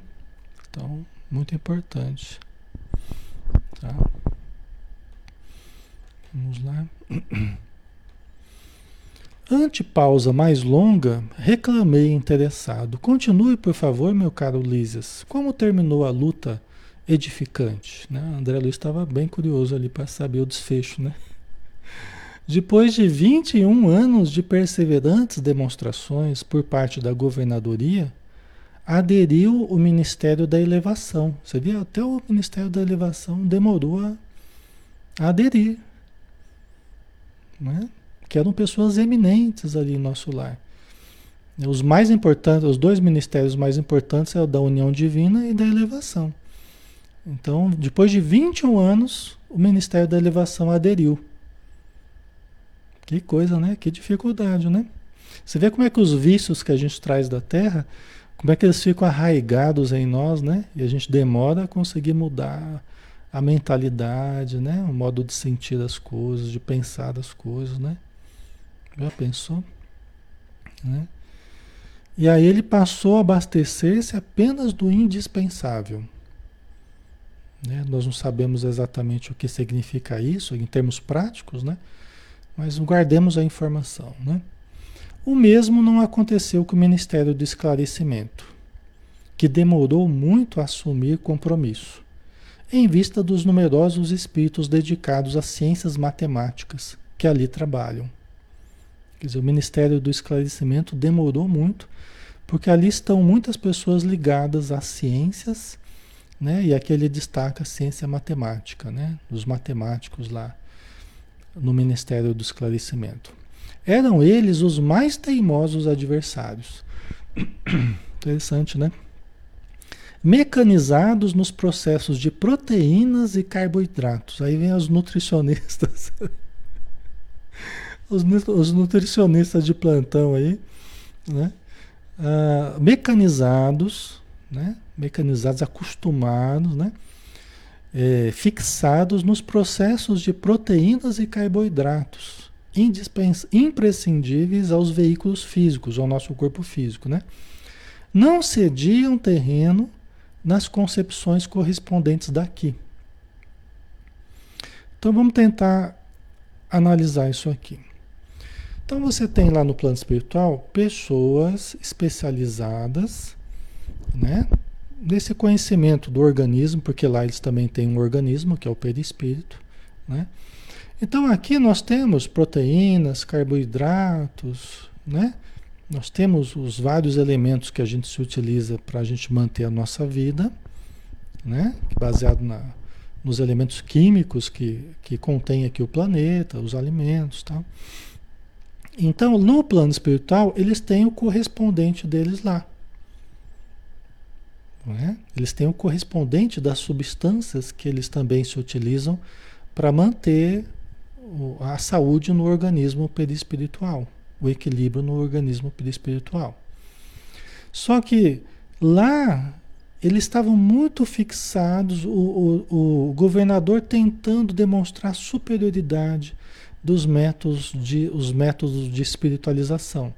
Então, muito importante. Tá? Vamos lá. Ante pausa mais longa, reclamei interessado. Continue, por favor, meu caro Lísias. Como terminou a luta edificante? Né? André Luiz estava bem curioso ali para saber o desfecho, né? Depois de 21 anos de perseverantes demonstrações por parte da governadoria, aderiu o Ministério da Elevação. Você viu? Até o Ministério da Elevação demorou a aderir. Né? Que eram pessoas eminentes ali no nosso lar. Os mais importantes, os dois ministérios mais importantes é o da união divina e da elevação. Então, depois de 21 anos, o Ministério da Elevação aderiu. Que coisa, né? Que dificuldade, né? Você vê como é que os vícios que a gente traz da Terra, como é que eles ficam arraigados em nós, né? E a gente demora a conseguir mudar a mentalidade, né? O modo de sentir as coisas, de pensar as coisas, né? Já pensou? Né? E aí ele passou a abastecer-se apenas do indispensável. Né? Nós não sabemos exatamente o que significa isso em termos práticos, né? mas guardemos a informação. Né? O mesmo não aconteceu com o Ministério do Esclarecimento, que demorou muito a assumir compromisso, em vista dos numerosos espíritos dedicados às ciências matemáticas que ali trabalham. Quer dizer, o Ministério do Esclarecimento demorou muito, porque ali estão muitas pessoas ligadas às ciências, né? E aqui ele destaca a ciência matemática, né? Os matemáticos lá no Ministério do Esclarecimento. Eram eles os mais teimosos adversários. Interessante, né? Mecanizados nos processos de proteínas e carboidratos. Aí vem os nutricionistas. os, os nutricionistas de plantão aí, né? Ah, mecanizados, né? mecanizados, acostumados, né? É, fixados nos processos de proteínas e carboidratos, imprescindíveis aos veículos físicos, ao nosso corpo físico. Né? Não cediam terreno nas concepções correspondentes daqui. Então vamos tentar analisar isso aqui. Então você tem lá no plano espiritual pessoas especializadas, né? Nesse conhecimento do organismo, porque lá eles também têm um organismo, que é o perispírito, né? Então aqui nós temos proteínas, carboidratos, né? Nós temos os vários elementos que a gente se utiliza para a gente manter a nossa vida, né? Baseado na, nos elementos químicos que, que contém aqui o planeta, os alimentos, tal. Então, no plano espiritual, eles têm o correspondente deles lá. É? Eles têm o correspondente das substâncias que eles também se utilizam para manter a saúde no organismo perispiritual, o equilíbrio no organismo perispiritual. Só que lá eles estavam muito fixados, o, o, o governador tentando demonstrar superioridade, dos métodos de, os métodos de espiritualização.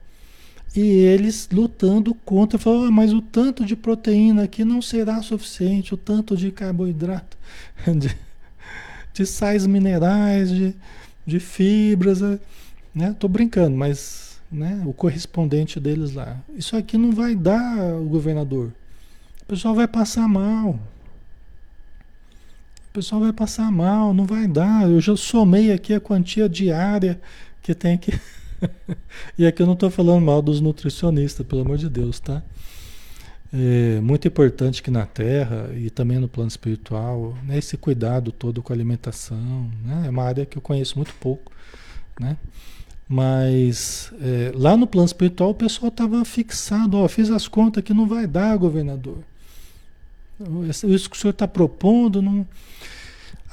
E eles lutando contra, falou, ah, mas o tanto de proteína aqui não será suficiente, o tanto de carboidrato, de, de sais minerais, de, de fibras, né? Tô brincando, mas né, o correspondente deles lá. Isso aqui não vai dar, o governador. O pessoal vai passar mal. O pessoal vai passar mal, não vai dar. Eu já somei aqui a quantia diária que tem que e aqui eu não estou falando mal dos nutricionistas, pelo amor de Deus, tá? É muito importante que na Terra e também no plano espiritual, né, esse cuidado todo com a alimentação, né, é uma área que eu conheço muito pouco, né? Mas é, lá no plano espiritual o pessoal estava fixado, ó, fiz as contas que não vai dar, governador. Isso que o senhor está propondo não.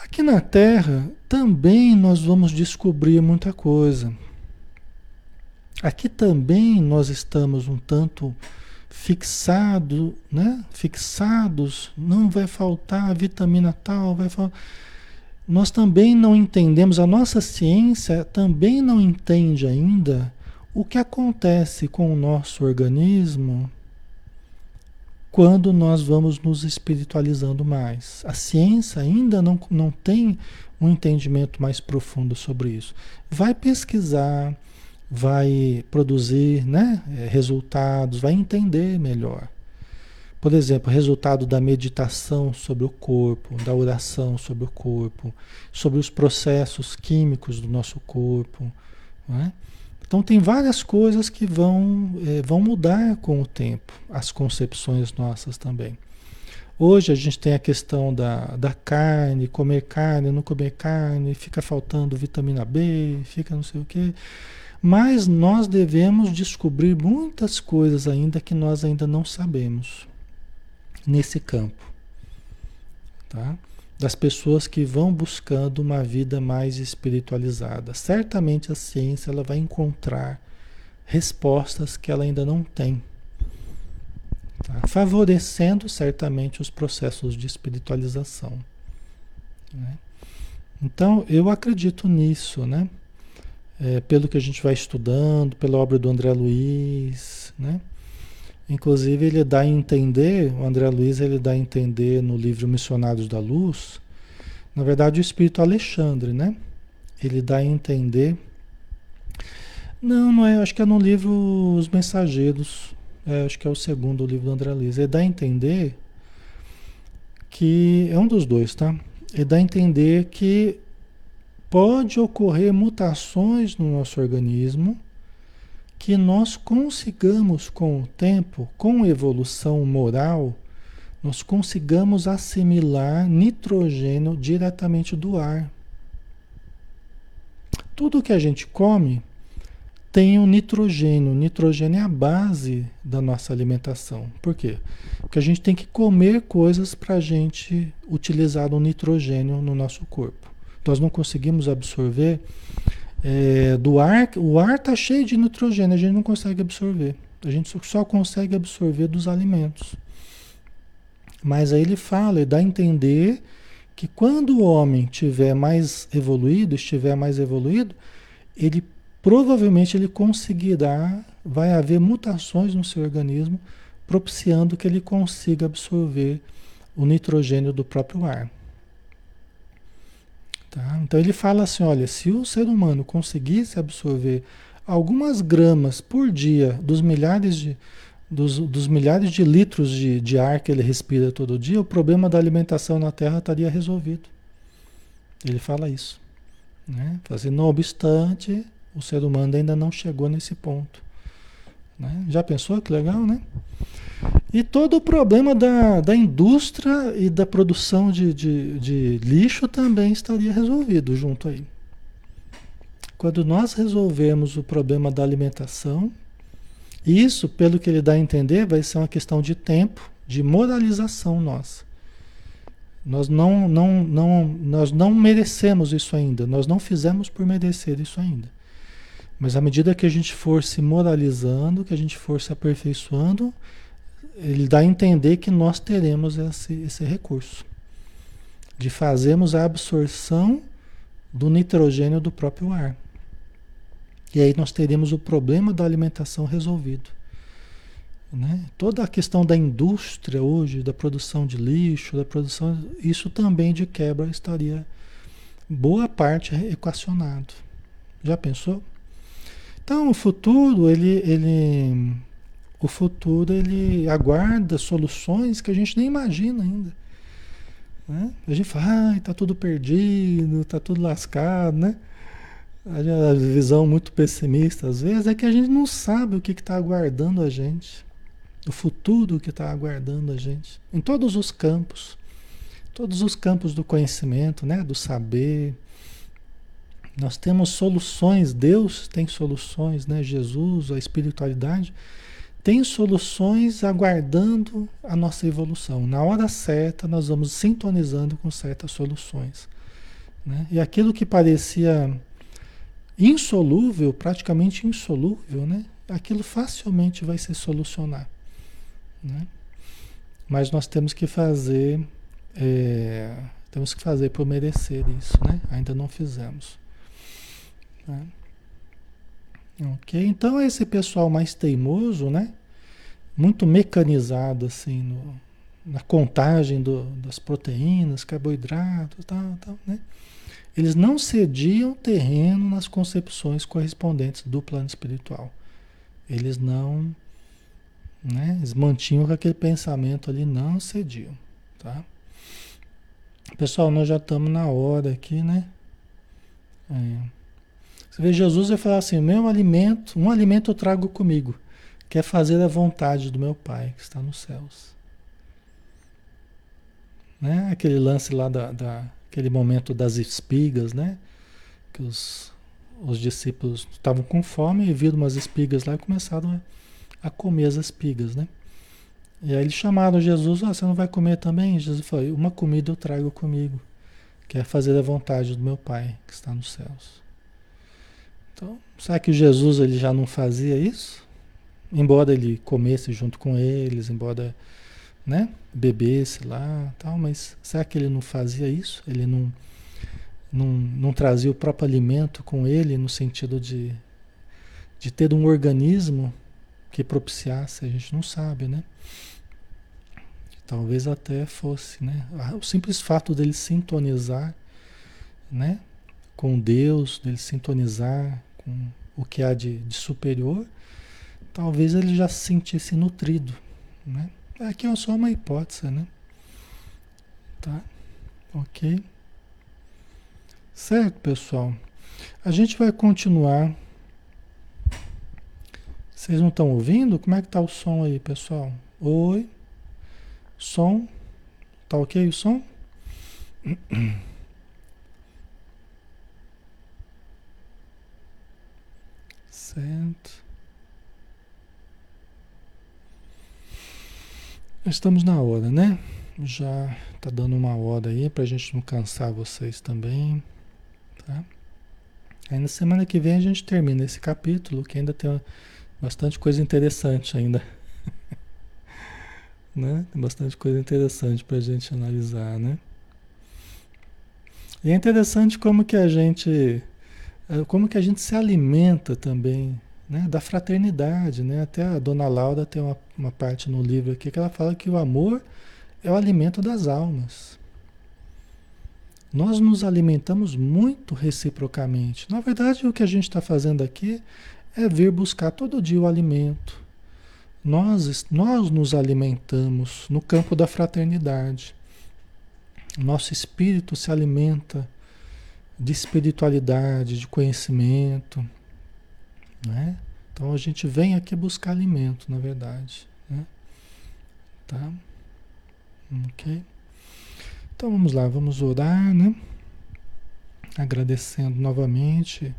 Aqui na Terra também nós vamos descobrir muita coisa. Aqui também nós estamos um tanto fixado, né? Fixados, não vai faltar vitamina tal, vai faltar. Nós também não entendemos, a nossa ciência também não entende ainda o que acontece com o nosso organismo quando nós vamos nos espiritualizando mais. A ciência ainda não, não tem um entendimento mais profundo sobre isso. Vai pesquisar, vai produzir né, é, resultados, vai entender melhor. Por exemplo, resultado da meditação sobre o corpo, da oração sobre o corpo, sobre os processos químicos do nosso corpo. Né? Então, tem várias coisas que vão, é, vão mudar com o tempo, as concepções nossas também. Hoje a gente tem a questão da, da carne, comer carne, não comer carne, fica faltando vitamina B, fica não sei o quê. Mas nós devemos descobrir muitas coisas ainda que nós ainda não sabemos nesse campo. Tá? Das pessoas que vão buscando uma vida mais espiritualizada. Certamente a ciência ela vai encontrar respostas que ela ainda não tem. Tá? Favorecendo certamente os processos de espiritualização. Né? Então, eu acredito nisso, né? é, pelo que a gente vai estudando, pela obra do André Luiz, né? Inclusive ele dá a entender, o André Luiz ele dá a entender no livro Missionários da Luz, na verdade o Espírito Alexandre, né? Ele dá a entender, não, não é, acho que é no livro Os Mensageiros, é, acho que é o segundo livro do André Luiz, ele dá a entender que, é um dos dois, tá? Ele dá a entender que pode ocorrer mutações no nosso organismo que nós consigamos com o tempo, com evolução moral, nós consigamos assimilar nitrogênio diretamente do ar. Tudo que a gente come tem o nitrogênio. Nitrogênio é a base da nossa alimentação. Por quê? Porque a gente tem que comer coisas para a gente utilizar o nitrogênio no nosso corpo nós não conseguimos absorver é, do ar. O ar está cheio de nitrogênio, a gente não consegue absorver. A gente só consegue absorver dos alimentos. Mas aí ele fala, ele dá a entender que quando o homem tiver mais evoluído, estiver mais evoluído, ele provavelmente ele conseguirá, vai haver mutações no seu organismo, propiciando que ele consiga absorver o nitrogênio do próprio ar. Tá? Então ele fala assim: olha, se o ser humano conseguisse absorver algumas gramas por dia dos milhares de, dos, dos milhares de litros de, de ar que ele respira todo dia, o problema da alimentação na Terra estaria resolvido. Ele fala isso. Né? Assim, não obstante, o ser humano ainda não chegou nesse ponto. Né? Já pensou que legal, né? E todo o problema da, da indústria e da produção de, de, de lixo também estaria resolvido junto aí. Quando nós resolvemos o problema da alimentação, isso, pelo que ele dá a entender, vai ser uma questão de tempo, de moralização nossa. Nós não, não, não, nós não merecemos isso ainda, nós não fizemos por merecer isso ainda. Mas à medida que a gente for se moralizando, que a gente for se aperfeiçoando, ele dá a entender que nós teremos esse, esse recurso de fazermos a absorção do nitrogênio do próprio ar. E aí nós teríamos o problema da alimentação resolvido. Né? Toda a questão da indústria hoje, da produção de lixo, da produção, isso também de quebra estaria boa parte equacionado. Já pensou? Então o futuro ele, ele o futuro ele aguarda soluções que a gente nem imagina ainda. Né? A gente fala, ah, tá tudo perdido, tá tudo lascado, né? A visão muito pessimista às vezes é que a gente não sabe o que está aguardando a gente, o futuro que está aguardando a gente, em todos os campos, todos os campos do conhecimento, né? do saber. Nós temos soluções, Deus tem soluções, né? Jesus, a espiritualidade tem soluções aguardando a nossa evolução. Na hora certa, nós vamos sintonizando com certas soluções. Né? E aquilo que parecia insolúvel, praticamente insolúvel, né? aquilo facilmente vai se solucionar. Né? Mas nós temos que fazer, é, temos que fazer por merecer isso, né? Ainda não fizemos. Né? Ok? Então esse pessoal mais teimoso, né? Muito mecanizado assim no, na contagem do, das proteínas, carboidratos, tal, tal, né? Eles não cediam terreno nas concepções correspondentes do plano espiritual. Eles não, né? Eles mantinham aquele pensamento ali, não cediam, tá? Pessoal, nós já estamos na hora aqui, né? É. Vê, Jesus vai falar assim: meu alimento, um alimento eu trago comigo, que é fazer a vontade do meu Pai que está nos céus. Né? Aquele lance lá da, da aquele momento das espigas, né? Que os, os discípulos estavam com fome e viram umas espigas lá e começaram a, a comer as espigas, né? E aí eles chamaram Jesus, ah, você não vai comer também? Jesus falou, uma comida eu trago comigo, que é fazer a vontade do meu Pai que está nos céus. Então, será que Jesus ele já não fazia isso? Embora ele comesse junto com eles, embora né, bebesse lá, tal, mas será que ele não fazia isso? Ele não, não, não trazia o próprio alimento com ele no sentido de, de ter um organismo que propiciasse? A gente não sabe, né? Talvez até fosse, né? O simples fato dele sintonizar, né? Com Deus, dele sintonizar com o que há de, de superior, talvez ele já se sentisse nutrido, né? Aqui é só uma hipótese, né? Tá? Ok? Certo, pessoal? A gente vai continuar. Vocês não estão ouvindo? Como é que tá o som aí, pessoal? Oi? Som? Tá ok o som? Certo. Estamos na hora, né? Já tá dando uma hora aí pra gente não cansar vocês também, tá? Aí na semana que vem a gente termina esse capítulo, que ainda tem bastante coisa interessante ainda. né? Tem bastante coisa interessante pra gente analisar, né? E é interessante como que a gente como que a gente se alimenta também né, da fraternidade. Né? Até a dona Laura tem uma, uma parte no livro aqui que ela fala que o amor é o alimento das almas. Nós nos alimentamos muito reciprocamente. Na verdade, o que a gente está fazendo aqui é vir buscar todo dia o alimento. Nós, nós nos alimentamos no campo da fraternidade. Nosso espírito se alimenta de espiritualidade, de conhecimento. Né? Então a gente vem aqui buscar alimento, na verdade. Né? Tá? Ok? Então vamos lá, vamos orar, né? Agradecendo novamente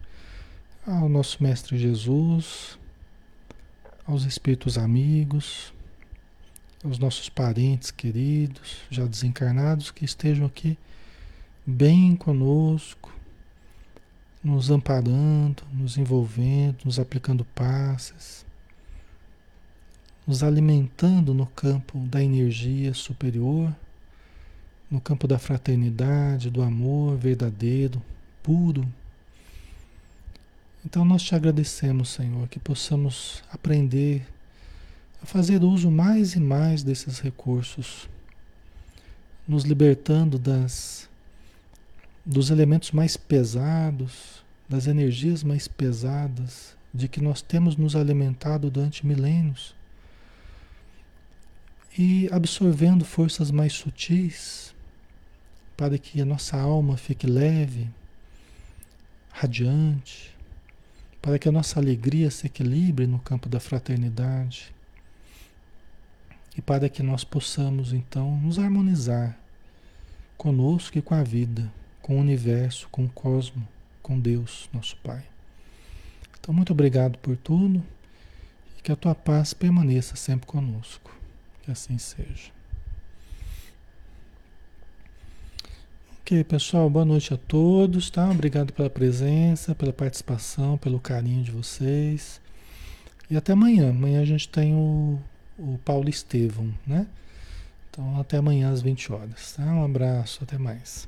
ao nosso Mestre Jesus, aos Espíritos amigos, aos nossos parentes queridos, já desencarnados, que estejam aqui bem conosco, nos amparando, nos envolvendo, nos aplicando passes, nos alimentando no campo da energia superior, no campo da fraternidade, do amor verdadeiro, puro. Então nós te agradecemos, Senhor, que possamos aprender a fazer uso mais e mais desses recursos, nos libertando das dos elementos mais pesados, das energias mais pesadas de que nós temos nos alimentado durante milênios e absorvendo forças mais sutis para que a nossa alma fique leve, radiante, para que a nossa alegria se equilibre no campo da fraternidade e para que nós possamos então nos harmonizar conosco e com a vida, com o universo, com o cosmo, com Deus, nosso Pai. Então, muito obrigado por tudo e que a tua paz permaneça sempre conosco. Que assim seja. Ok, pessoal, boa noite a todos, tá? Obrigado pela presença, pela participação, pelo carinho de vocês. E até amanhã. Amanhã a gente tem o, o Paulo Estevam, né? Então, até amanhã às 20 horas, tá? Um abraço, até mais.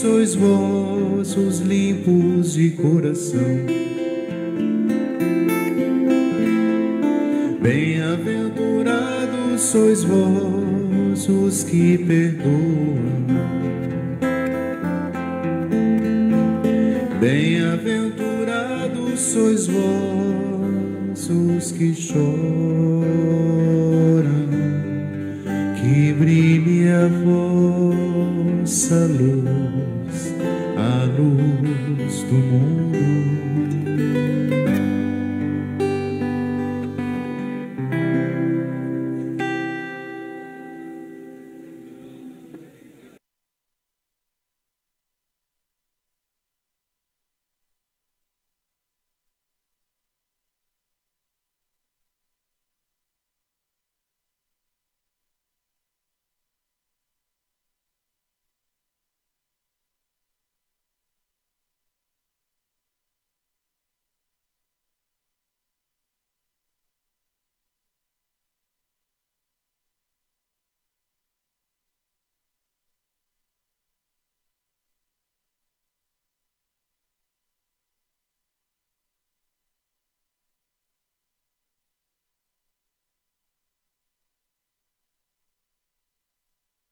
sois vós os limpos de coração. Bem-aventurados sois vós os que perdoam.